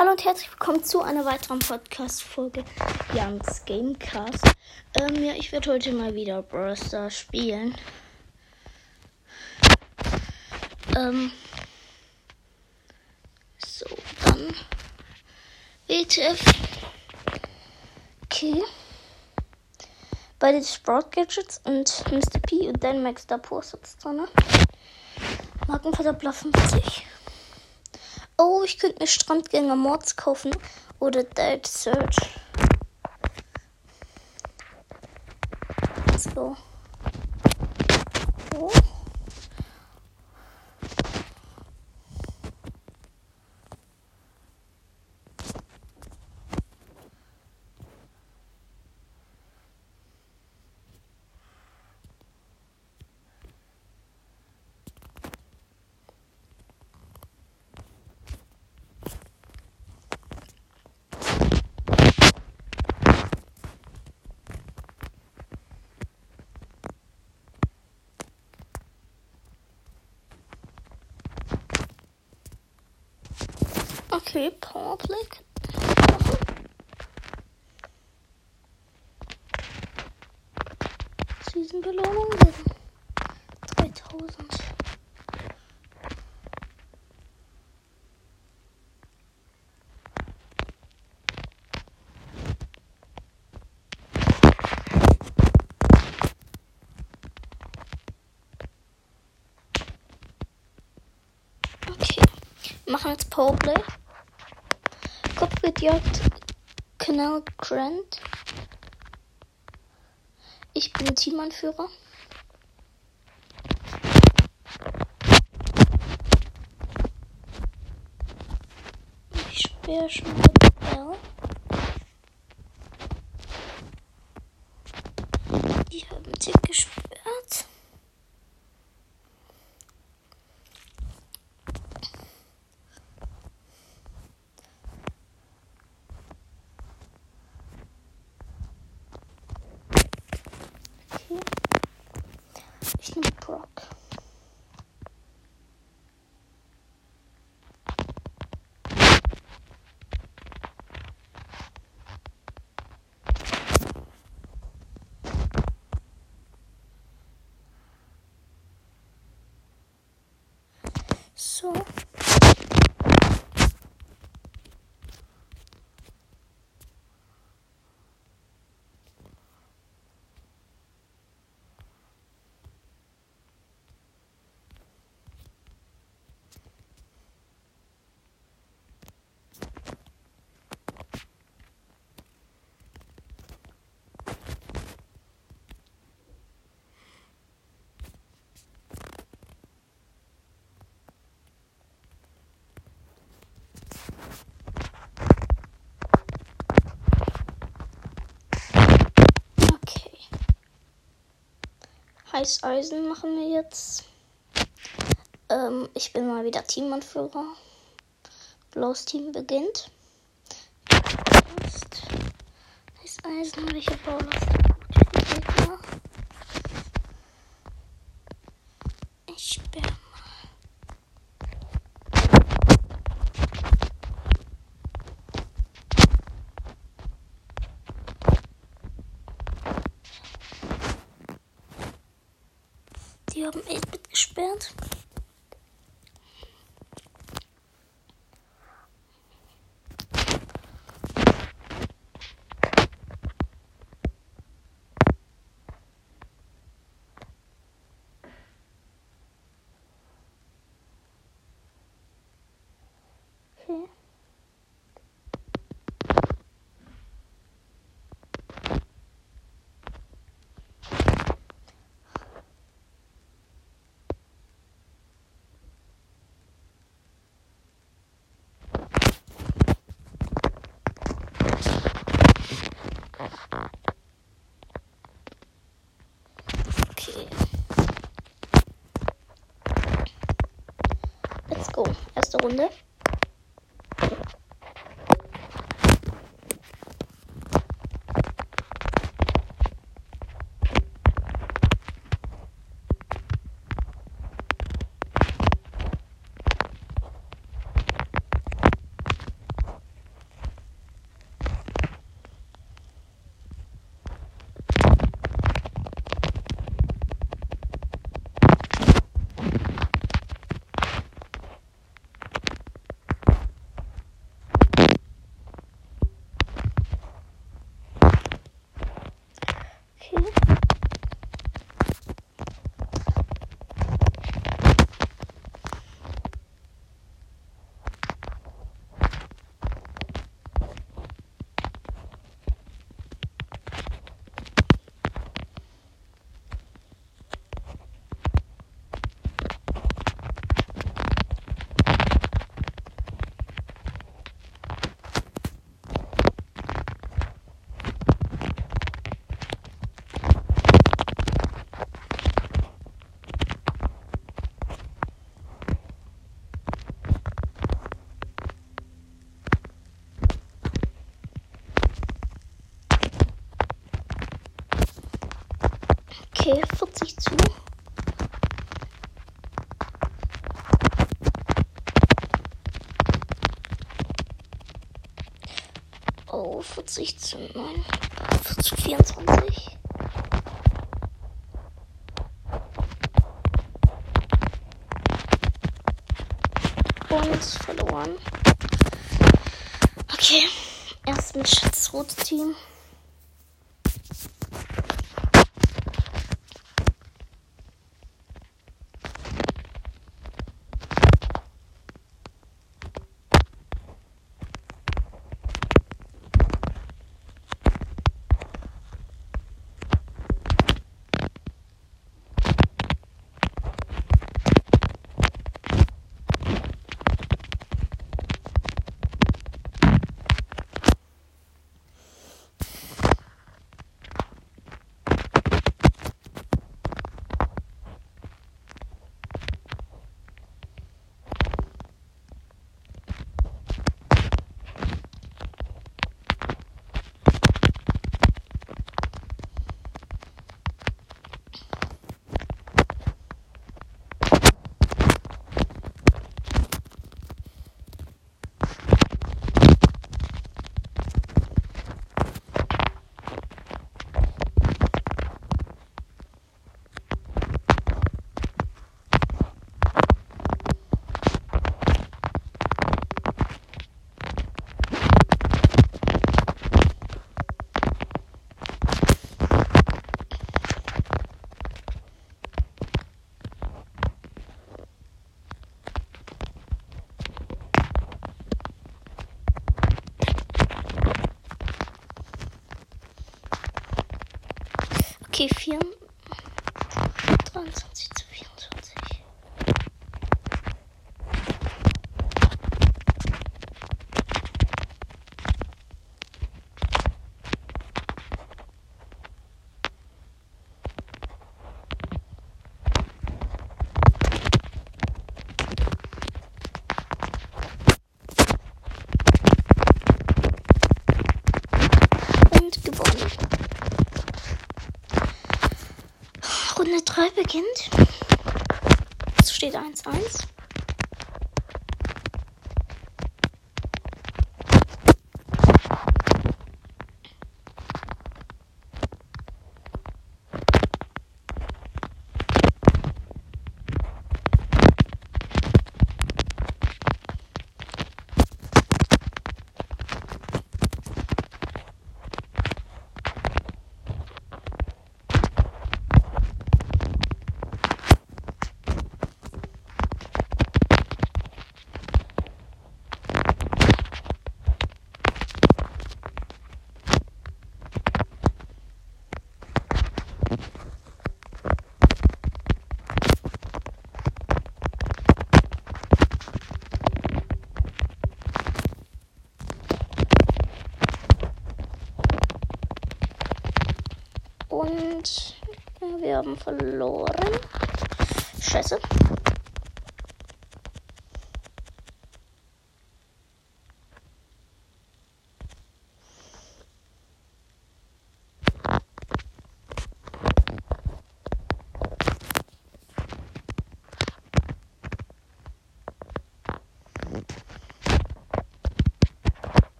Hallo und herzlich willkommen zu einer weiteren Podcast-Folge Youngs Gamecast. Ähm, ja, ich werde heute mal wieder Brawl spielen. Ähm, so, dann WTF. Okay. Bei den Sport Gadgets und Mr. P und dann Max da Porsatz drin. Markenverdoppler 50. Oh, ich könnte mir Strandgänger Mods kaufen oder Dead Search. Let's go. Oh. Okay, Powerplay. Season Belohnung 3000. Okay, machen jetzt Powerplay. Kopfgeldjagd, Kanal Grant. Ich bin Teamanführer. Ich spiele schon mit L. Die haben sie gesperrt. Okay. Ich nehme Brock. So. Okay. Heißeisen machen wir jetzt. Ähm, ich bin mal wieder Teamanführer. Blaues Team beginnt. Jetzt Heißeisen, welche Brawler ist der gut für die Gegner? Ich sperre mal. Die haben 8-Bit gesperrt. Okay. Runde. Oh, 40 zu 9. 40 zu 24. Und verloren. Okay, erst mit Schatzrote Team. Okay, 4. 23 zu 24. Und gewonnen. Runde 3 beginnt. Es steht 1-1. Und wir haben verloren. Scheiße.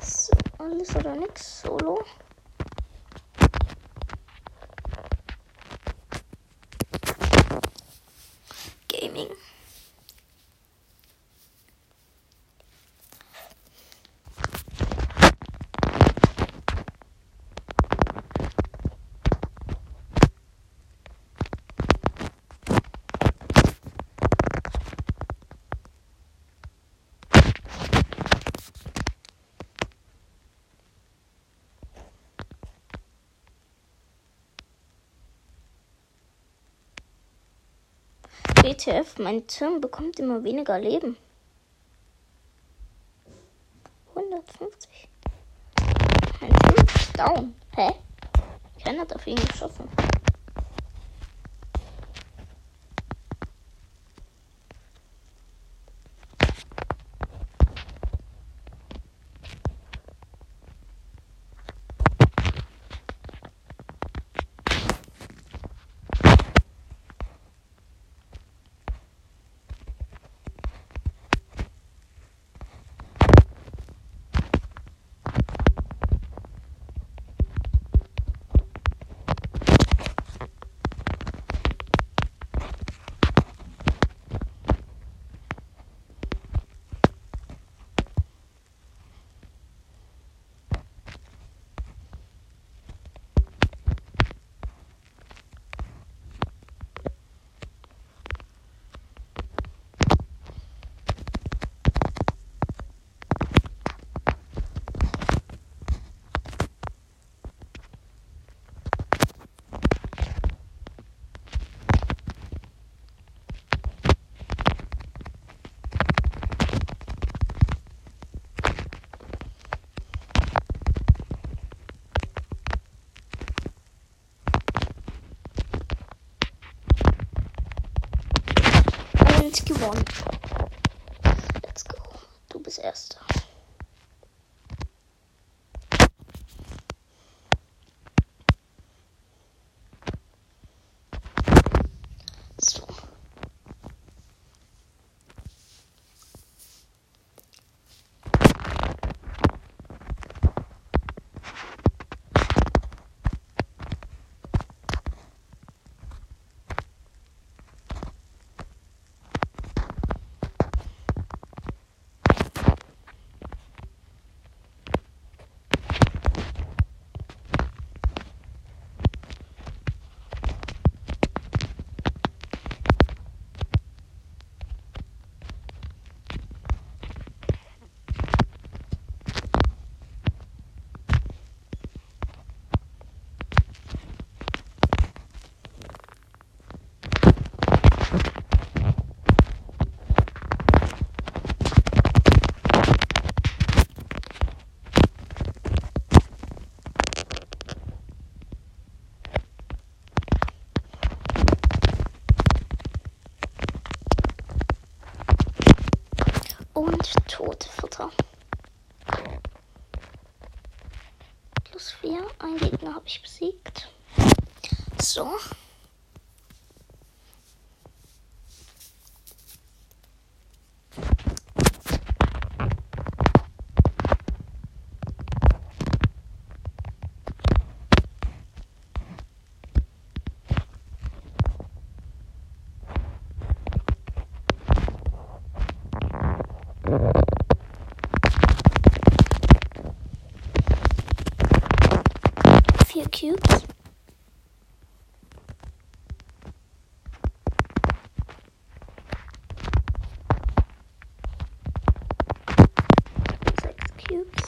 So, alles oder nix. Solo. WTF, mein Turm bekommt immer weniger Leben. 150. Ein Typ down. Hä? Keiner hat auf ihn geschossen. Und gewonnen. Let's go. Du bist Erster. So. Und tote Futter. Plus vier. Ein Gegner habe ich besiegt. So. Vier Cubes. Sechs Cubes.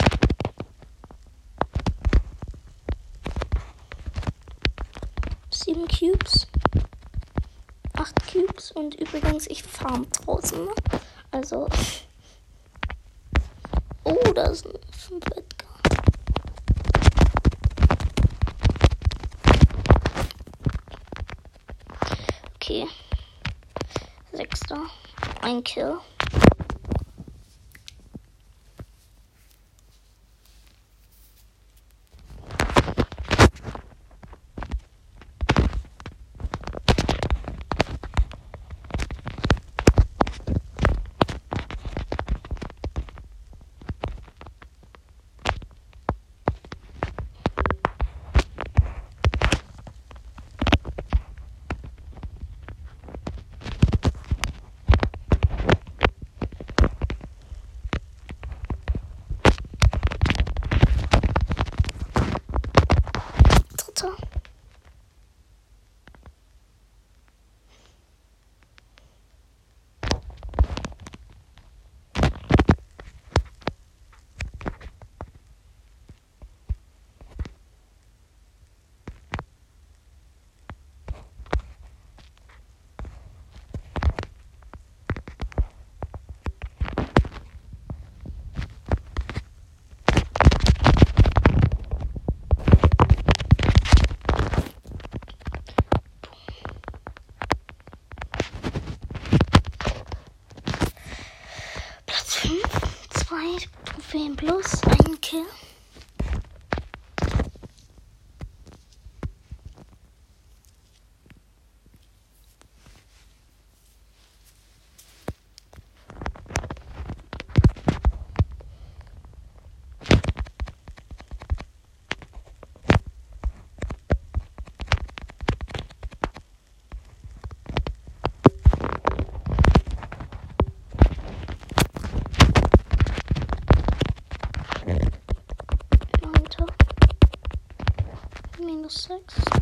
Sieben Cubes. Acht Cubes. Und übrigens, ich farm draußen. Ne? Also. Oh, da ist ein Edgar. Okay. Sechster. Ein Kill. verlos. Six.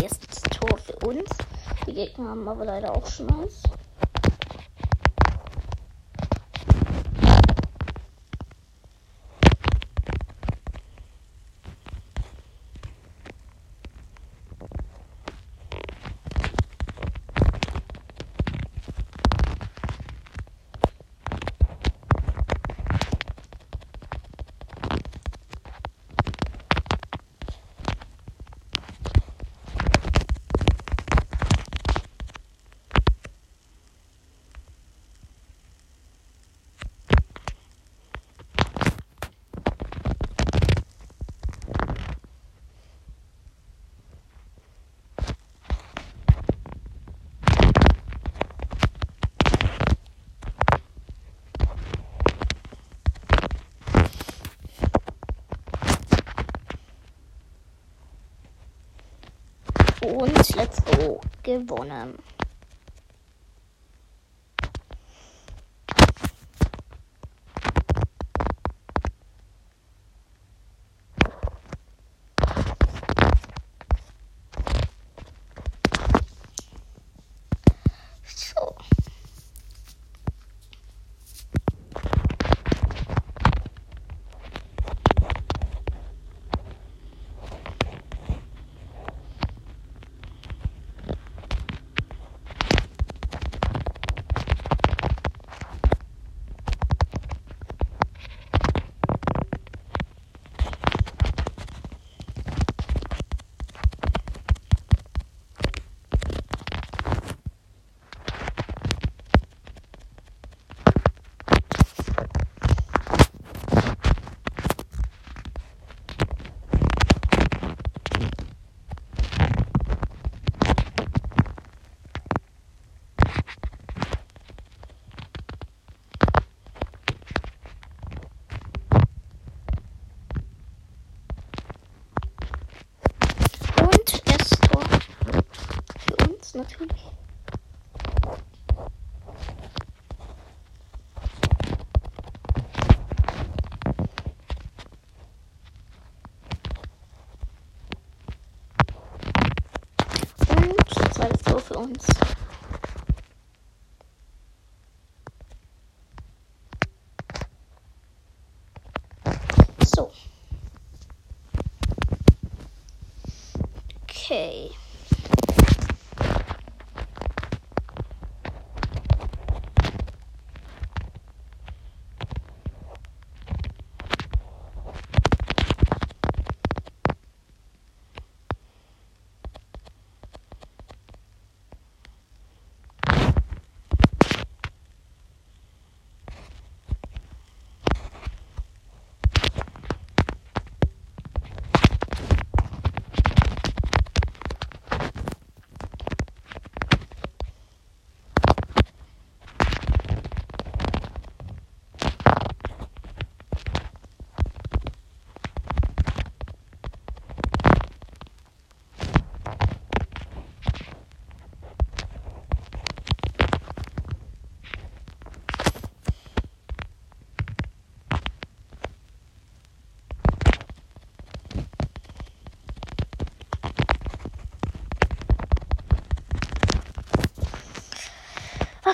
Erstes Tor für uns. Die Gegner haben aber leider auch schon eins. Und let's go. Gewonnen.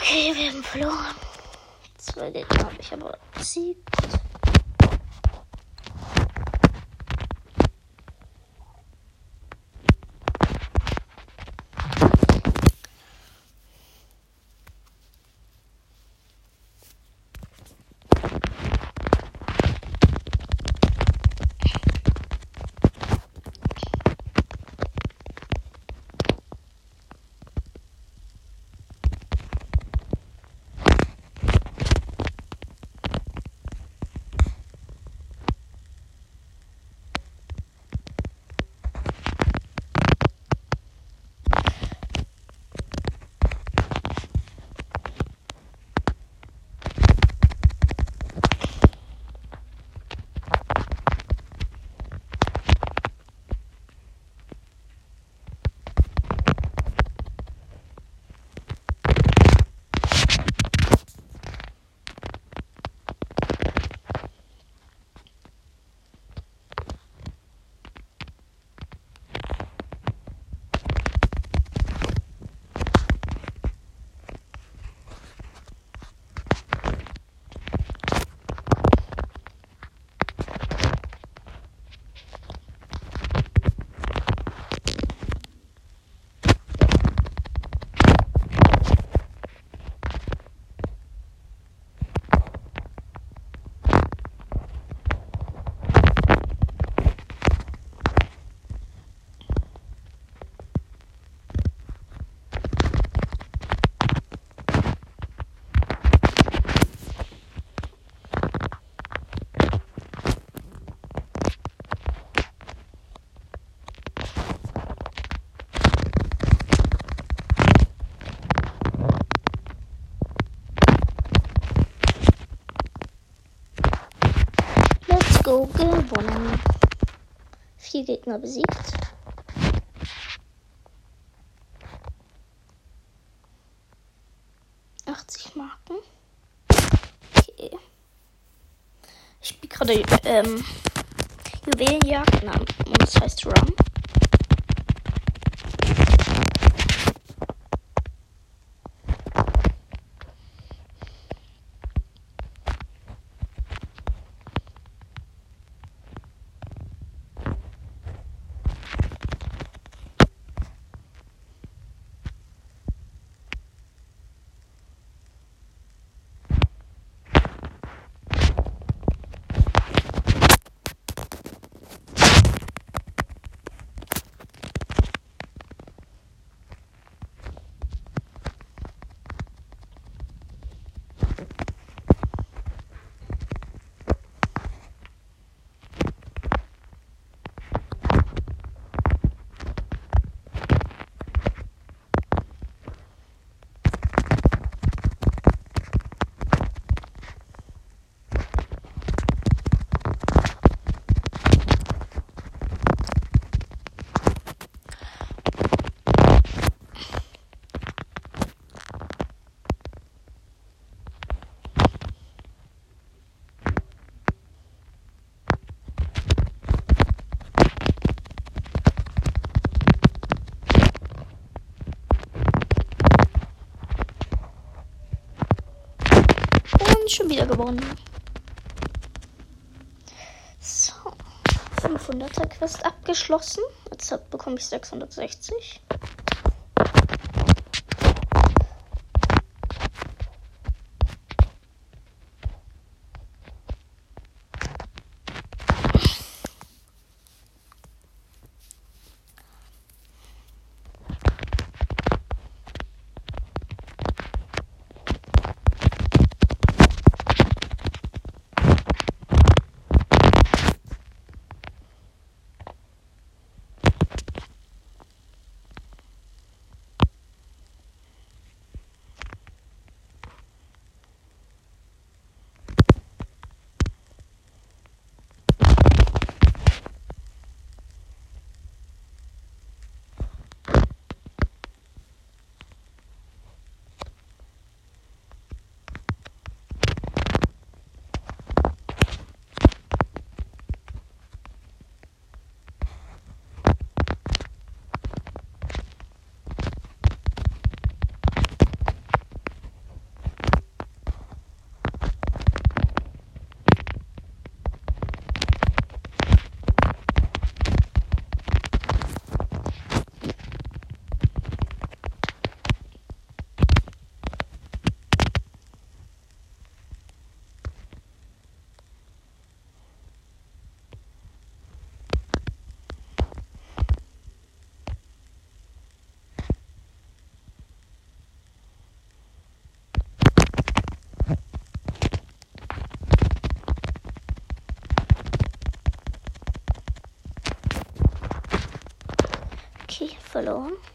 Okay, wir haben verloren. Zwei Gegner habe ich aber besiegt. Gegner besiegt. Marken. Ich spiele gerade ähm, Juwelenjagd, und das heißt Rum. schon wieder gewonnen. So, 500er Quest abgeschlossen. Jetzt bekomme ich 660. verloren. Okay.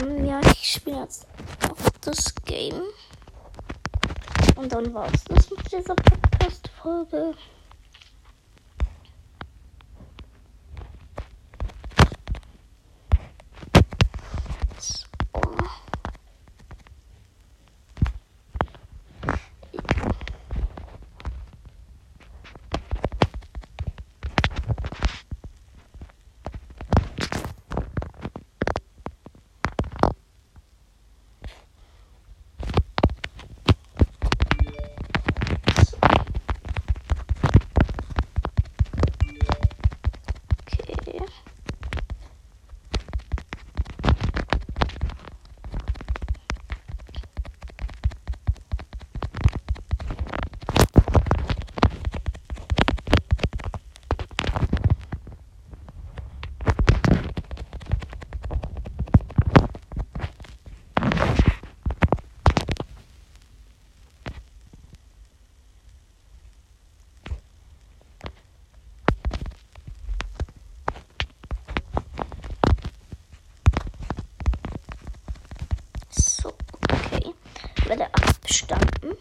Ähm, ja, ich spiele jetzt auch das Game. Und dann war es das mit dieser Podcast-Folge. Welle 8 bestanden.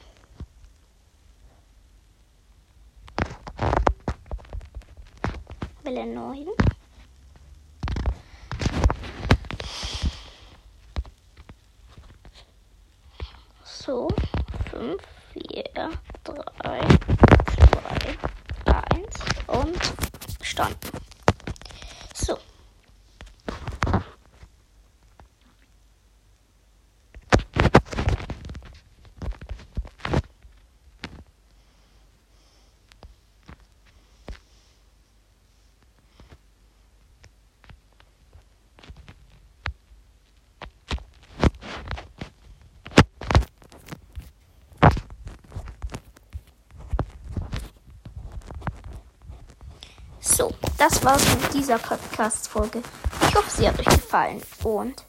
Welle 9. So, 5, 4, 3, 2, 1 und bestanden. So. So, das war's mit dieser Podcast-Folge. Ich hoffe, sie hat euch gefallen und